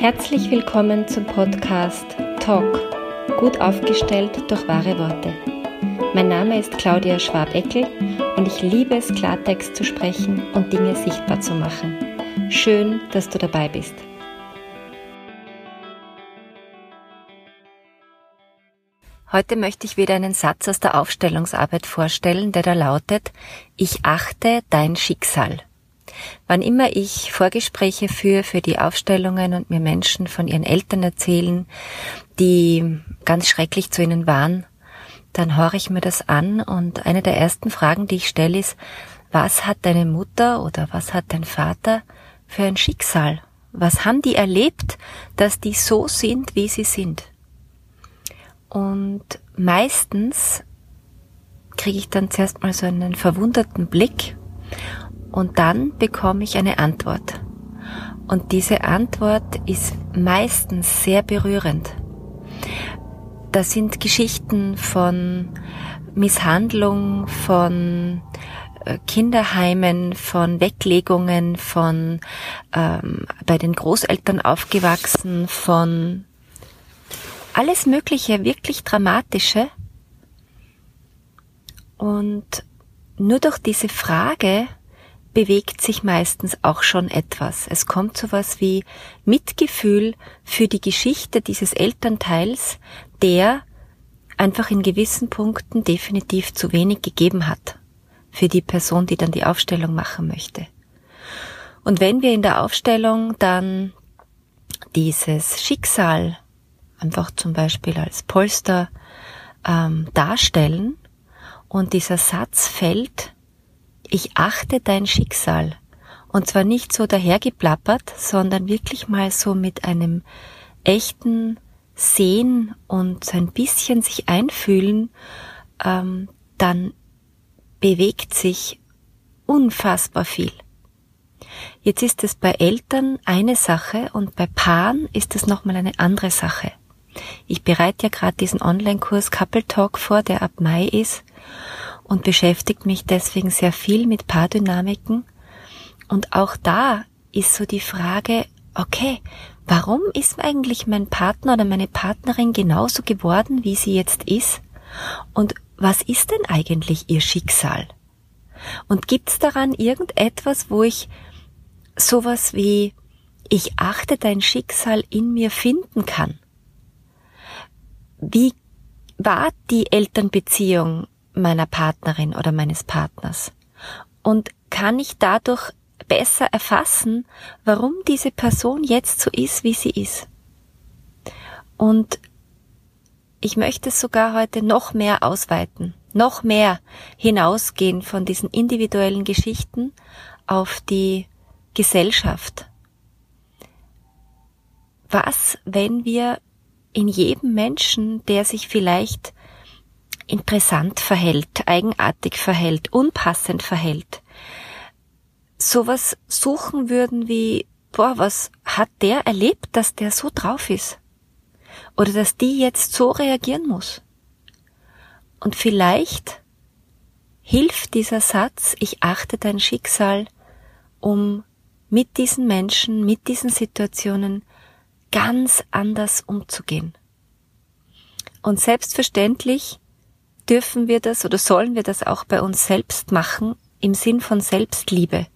Herzlich willkommen zum Podcast Talk, gut aufgestellt durch wahre Worte. Mein Name ist Claudia Schwabeckel und ich liebe es, Klartext zu sprechen und Dinge sichtbar zu machen. Schön, dass du dabei bist. Heute möchte ich wieder einen Satz aus der Aufstellungsarbeit vorstellen, der da lautet, ich achte dein Schicksal. Wann immer ich Vorgespräche führe für die Aufstellungen und mir Menschen von ihren Eltern erzählen, die ganz schrecklich zu ihnen waren, dann höre ich mir das an und eine der ersten Fragen, die ich stelle, ist, was hat deine Mutter oder was hat dein Vater für ein Schicksal? Was haben die erlebt, dass die so sind, wie sie sind? Und meistens kriege ich dann zuerst mal so einen verwunderten Blick und dann bekomme ich eine Antwort. Und diese Antwort ist meistens sehr berührend. Das sind Geschichten von Misshandlung, von äh, Kinderheimen, von Weglegungen, von ähm, bei den Großeltern aufgewachsen, von alles Mögliche, wirklich Dramatische. Und nur durch diese Frage bewegt sich meistens auch schon etwas. Es kommt sowas wie Mitgefühl für die Geschichte dieses Elternteils, der einfach in gewissen Punkten definitiv zu wenig gegeben hat für die Person, die dann die Aufstellung machen möchte. Und wenn wir in der Aufstellung dann dieses Schicksal einfach zum Beispiel als Polster ähm, darstellen und dieser Satz fällt, ich achte dein Schicksal. Und zwar nicht so dahergeplappert, sondern wirklich mal so mit einem echten Sehen und so ein bisschen sich einfühlen, ähm, dann bewegt sich unfassbar viel. Jetzt ist es bei Eltern eine Sache und bei Paaren ist es nochmal eine andere Sache. Ich bereite ja gerade diesen Online-Kurs Couple Talk vor, der ab Mai ist und beschäftigt mich deswegen sehr viel mit Paardynamiken. Und auch da ist so die Frage, okay, warum ist eigentlich mein Partner oder meine Partnerin genauso geworden, wie sie jetzt ist? Und was ist denn eigentlich ihr Schicksal? Und gibt's daran irgendetwas, wo ich sowas wie ich achte dein Schicksal in mir finden kann? Wie war die Elternbeziehung meiner Partnerin oder meines Partners? Und kann ich dadurch besser erfassen, warum diese Person jetzt so ist, wie sie ist? Und ich möchte sogar heute noch mehr ausweiten, noch mehr hinausgehen von diesen individuellen Geschichten auf die Gesellschaft. Was, wenn wir in jedem Menschen, der sich vielleicht interessant verhält, eigenartig verhält, unpassend verhält, sowas suchen würden wie, boah, was hat der erlebt, dass der so drauf ist? Oder dass die jetzt so reagieren muss? Und vielleicht hilft dieser Satz, ich achte dein Schicksal, um mit diesen Menschen, mit diesen Situationen ganz anders umzugehen. Und selbstverständlich dürfen wir das oder sollen wir das auch bei uns selbst machen im Sinn von Selbstliebe.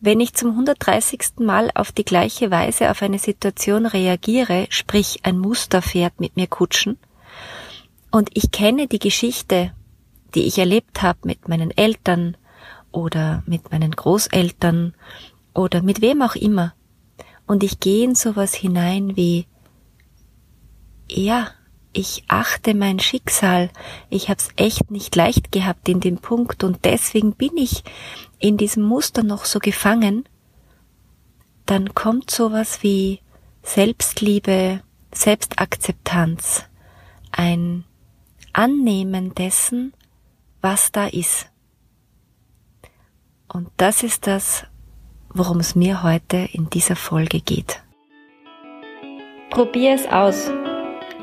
Wenn ich zum 130. Mal auf die gleiche Weise auf eine Situation reagiere, sprich ein Muster fährt mit mir kutschen, und ich kenne die Geschichte, die ich erlebt habe mit meinen Eltern oder mit meinen Großeltern oder mit wem auch immer, und ich gehe in sowas hinein wie, ja, ich achte mein Schicksal, ich hab's echt nicht leicht gehabt in dem Punkt und deswegen bin ich in diesem Muster noch so gefangen, dann kommt sowas wie Selbstliebe, Selbstakzeptanz, ein Annehmen dessen, was da ist. Und das ist das, worum es mir heute in dieser Folge geht. Probier es aus.